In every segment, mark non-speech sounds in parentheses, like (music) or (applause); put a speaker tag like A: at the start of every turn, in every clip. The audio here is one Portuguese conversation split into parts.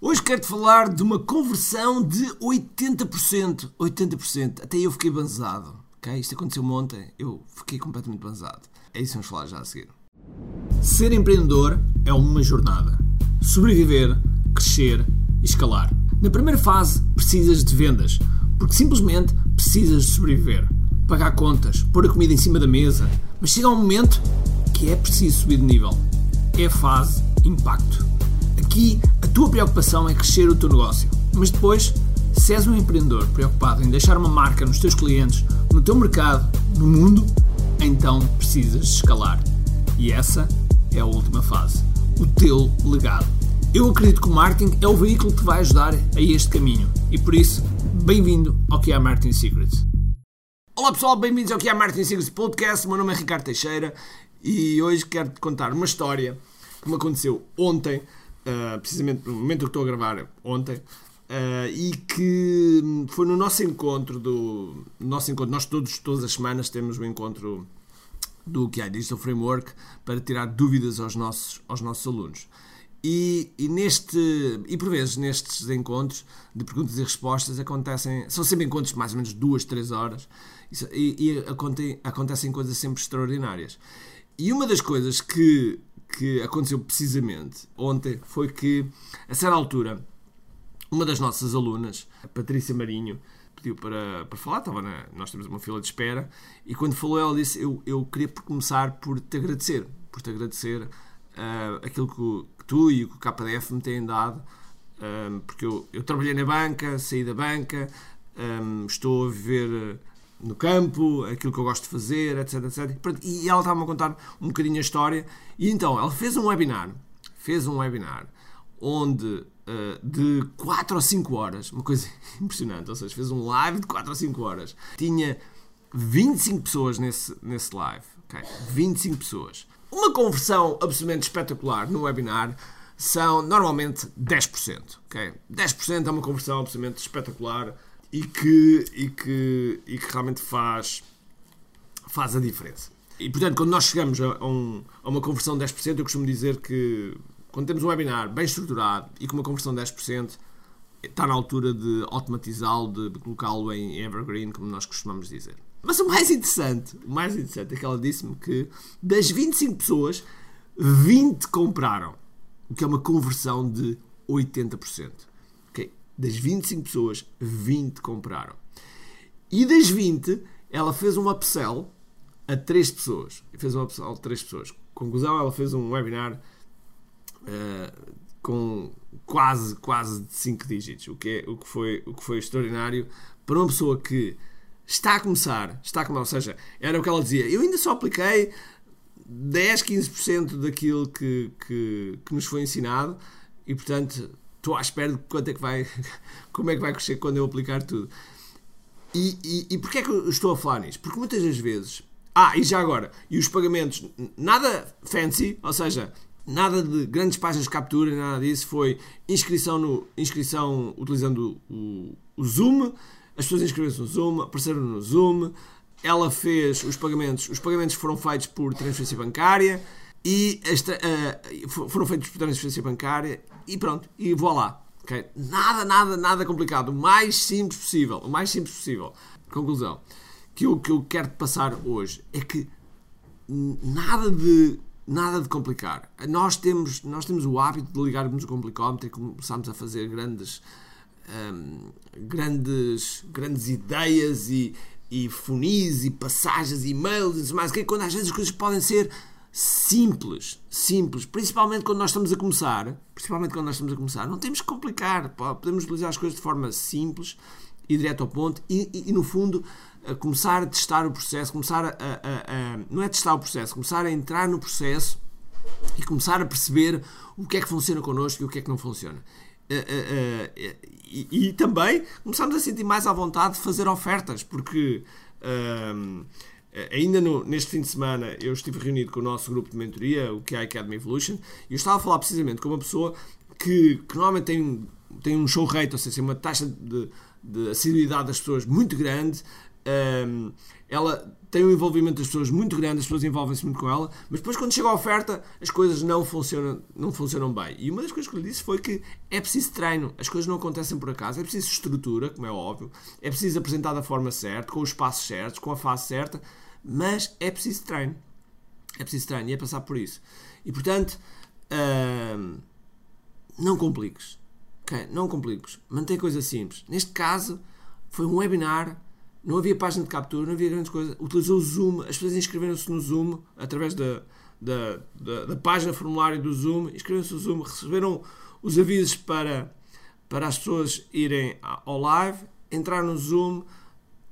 A: Hoje quero-te falar de uma conversão de 80%. 80%. Até eu fiquei banzado. Okay? Isto aconteceu ontem. Eu fiquei completamente banzado. É isso que vamos falar já a seguir. Ser empreendedor é uma jornada. Sobreviver, crescer e escalar. Na primeira fase, precisas de vendas, porque simplesmente precisas de sobreviver. Pagar contas, pôr a comida em cima da mesa. Mas chega um momento que é preciso subir de nível. É a fase impacto. Aqui a tua preocupação é crescer o teu negócio, mas depois, se és um empreendedor preocupado em deixar uma marca nos teus clientes, no teu mercado, no mundo, então precisas escalar. E essa é a última fase, o teu legado. Eu acredito que o marketing é o veículo que te vai ajudar a este caminho e por isso, bem-vindo ao que é Marketing Secrets. Olá pessoal, bem-vindos ao que é Marketing Secrets Podcast. Meu nome é Ricardo Teixeira e hoje quero-te contar uma história que me aconteceu ontem uh, precisamente no momento que estou a gravar ontem, uh, e que foi no nosso encontro do nosso encontro, nós todos, todas as semanas temos um encontro do QI Digital Framework para tirar dúvidas aos nossos, aos nossos alunos. E, e, neste e por vezes nestes encontros de perguntas e respostas acontecem são sempre encontros de mais ou menos duas três horas e, e acontecem, acontecem coisas sempre extraordinárias e uma das coisas que que aconteceu precisamente ontem foi que, a certa altura, uma das nossas alunas, a Patrícia Marinho, pediu para, para falar, estava na, nós temos uma fila de espera, e quando falou ela disse, eu, eu queria começar por te agradecer, por te agradecer uh, aquilo que, que, tu e o que o KDF me têm dado, um, ah, porque eu, eu trabalhei na banca, saí da banca, um, estou a viver no campo, aquilo que eu gosto de fazer, etc, etc. E ela estava-me a contar um bocadinho a história. E então, ela fez um webinar, fez um webinar, onde uh, de 4 ou 5 horas, uma coisa (laughs) impressionante, ou seja, fez um live de 4 ou 5 horas. Tinha 25 pessoas nesse, nesse live, okay? 25 pessoas. Uma conversão absolutamente espetacular no webinar são normalmente 10%, ok? 10% é uma conversão absolutamente espetacular e que, e que, e que realmente faz, faz a diferença. E portanto, quando nós chegamos a, um, a uma conversão de 10%, eu costumo dizer que quando temos um webinar bem estruturado e com uma conversão de 10%, está na altura de automatizá-lo, de, colocá-lo em evergreen, como nós costumamos dizer. Mas o mais interessante, o mais interessante é que ela disse-me que das 25 pessoas, 20 compraram, o que é uma conversão de 80% das 25 pessoas, 20 compraram. E das 20, ela fez um upsell a 3 pessoas. Fez um upsell a 3 pessoas. Conclusão, ela fez um webinar uh, com quase, quase 5 dígitos, o que, é, o, que foi, o que foi extraordinário para uma pessoa que está a começar, está a começar, ou seja, era o que ela dizia, eu ainda só apliquei 10, 15% daquilo que, que, que nos foi ensinado e, portanto, estou à espera de quanto é que vai, (laughs) como é que vai crescer quando eu aplicar tudo. E, e, e porquê é que eu estou a falar nisto? Porque muitas das vezes. Ah, e já agora, e os pagamentos, nada fancy, ou seja, nada de grandes páginas de captura, nada disso, foi inscrição, no, inscrição utilizando o, o Zoom, as pessoas inscreveram-se no Zoom, apareceram no Zoom, ela fez os pagamentos, os pagamentos foram feitos por transferência bancária e esta, uh, foram feitos por transferência bancária e pronto, e vou lá. Okay? Nada, nada, nada complicado. O mais simples possível. O mais simples possível. Conclusão. Que o que eu quero passar hoje é que nada de nada de complicar. Nós temos, nós temos o hábito de ligarmos o complicómetro e começarmos a fazer grandes, um, grandes, grandes ideias e, e funis e passagens e e-mails e mais, quando às vezes as coisas podem ser simples, simples, principalmente quando nós estamos a começar, principalmente quando nós estamos a começar, não temos que complicar, podemos utilizar as coisas de forma simples e direto ao ponto e, e, e no fundo a começar a testar o processo, começar a, a, a, não é testar o processo, começar a entrar no processo e começar a perceber o que é que funciona connosco e o que é que não funciona. Uh, uh, uh, e, e, também começamos a sentir mais à vontade de fazer ofertas, porque eh, ainda no, neste fim de semana eu estive reunido com o nosso grupo de mentoria, o a Academy Evolution, e eu estava a falar precisamente com uma pessoa que, que normalmente tem, tem um show rate, ou seja, uma taxa de, de assiduidade das pessoas muito grande, Um, ela tem um envolvimento das pessoas muito grande, as pessoas envolvem-se muito com ela, mas depois quando chega a oferta as coisas não funcionam, não funcionam bem. E uma das coisas que eu lhe disse foi que é preciso treino, as coisas não acontecem por acaso, é preciso estrutura, como é óbvio, é preciso apresentar da forma certa, com os passos certos, com a fase certa, mas é preciso treino. É preciso treino e é passar por isso. E portanto, hum, não compliques. Okay? Não compliques. Mantém coisas simples. Neste caso, foi um webinar não havia página de captura, não havia grandes coisas. Utilizou o Zoom, as pessoas inscreveram-se no Zoom através da, da, da, da página formulário do Zoom, inscreveram-se no Zoom, receberam os avisos para, para as pessoas irem ao live, entrar no Zoom.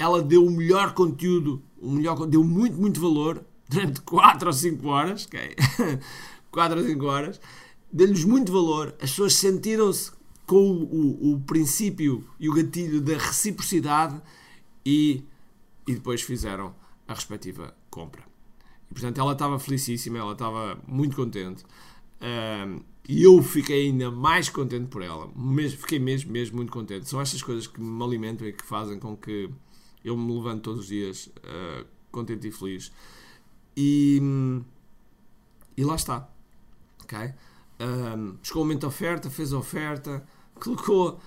A: Ela deu o melhor conteúdo, o melhor, deu muito, muito valor durante (laughs) 4 ou 5 horas. Okay? (laughs) 4 ou 5 horas. Deu-lhes muito valor. As pessoas sentiram-se com o, o, o princípio e o gatilho da reciprocidade e, e depois fizeram a respectiva compra. E, portanto, ela estava felicíssima, ela estava muito contente. Um, e eu fiquei ainda mais contente por ela. Mesmo, fiquei mesmo, mesmo muito contente. São estas coisas que me alimentam e que fazem com que eu me levante todos os dias uh, contente e feliz. E, e lá está. Okay? Um, chegou o momento da oferta, fez a oferta, colocou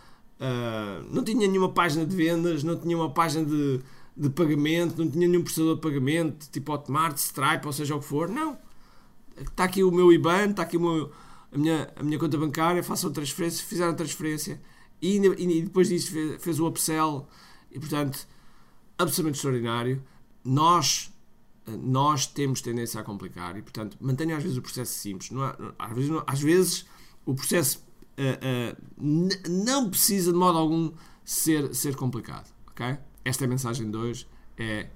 A: Uh, não tinha nenhuma página de vendas, não tinha uma página de, de pagamento, não tinha nenhum processador de pagamento, tipo Hotmart, Stripe, ou seja o que for. Não. Está aqui o meu IBAN, está aqui meu, a, minha, a minha conta bancária, façam a transferência, fizeram a transferência e, e depois disso fez, fez, o upsell e, portanto, absolutamente extraordinário. Nós, nós temos tendência a complicar e, portanto, mantenham às vezes o processo simples. Não às, vezes, às vezes o processo uh, uh, não precisa de modo algum ser, ser complicado. ok? Esta é a mensagem de hoje. É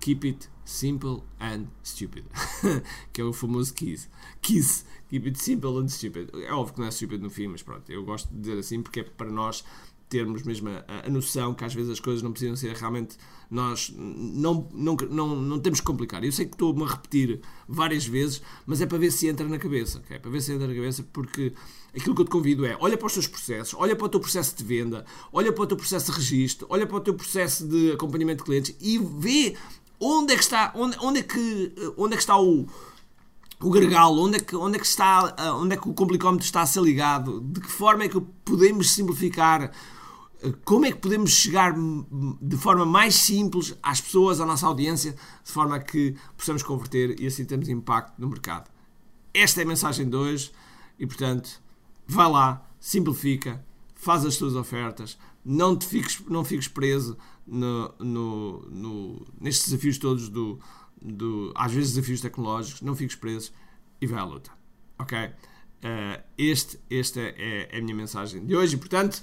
A: Keep it simple and stupid. (laughs) que é o famoso kiss. Kiss. Keep it simple and stupid. É óbvio que não é stupid no fim, mas pronto. Eu gosto de dizer assim porque é para nós termos mesmo a, a, noção que às vezes as coisas não precisam ser realmente. Nós não, não, não, não temos que complicar. Eu sei que estou-me a repetir várias vezes, mas é para ver se entra na cabeça. Okay? Para ver se entra na cabeça, porque aquilo que eu te convido é olha para os teus processos, olha para o teu processo de venda, olha para o teu processo de registro, olha para o teu processo de acompanhamento de clientes e vê onde é que está, onde, onde é que, onde é que está o o gargalo, onde é que, onde é que está, onde é que o complicómetro está a ser ligado, de que forma é que podemos simplificar como é que podemos chegar de forma mais simples às pessoas, à nossa audiência, de forma a que possamos converter e assim temos impacto no mercado. Esta é a mensagem de hoje e, portanto, vai lá, simplifica, faz as tuas ofertas, não, te fiques, não fiques preso no, no, no, nestes desafios todos, do, do, às vezes desafios tecnológicos, não fiques preso e vai à luta. Ok? Uh, este, esta é, é a minha mensagem de hoje e, portanto,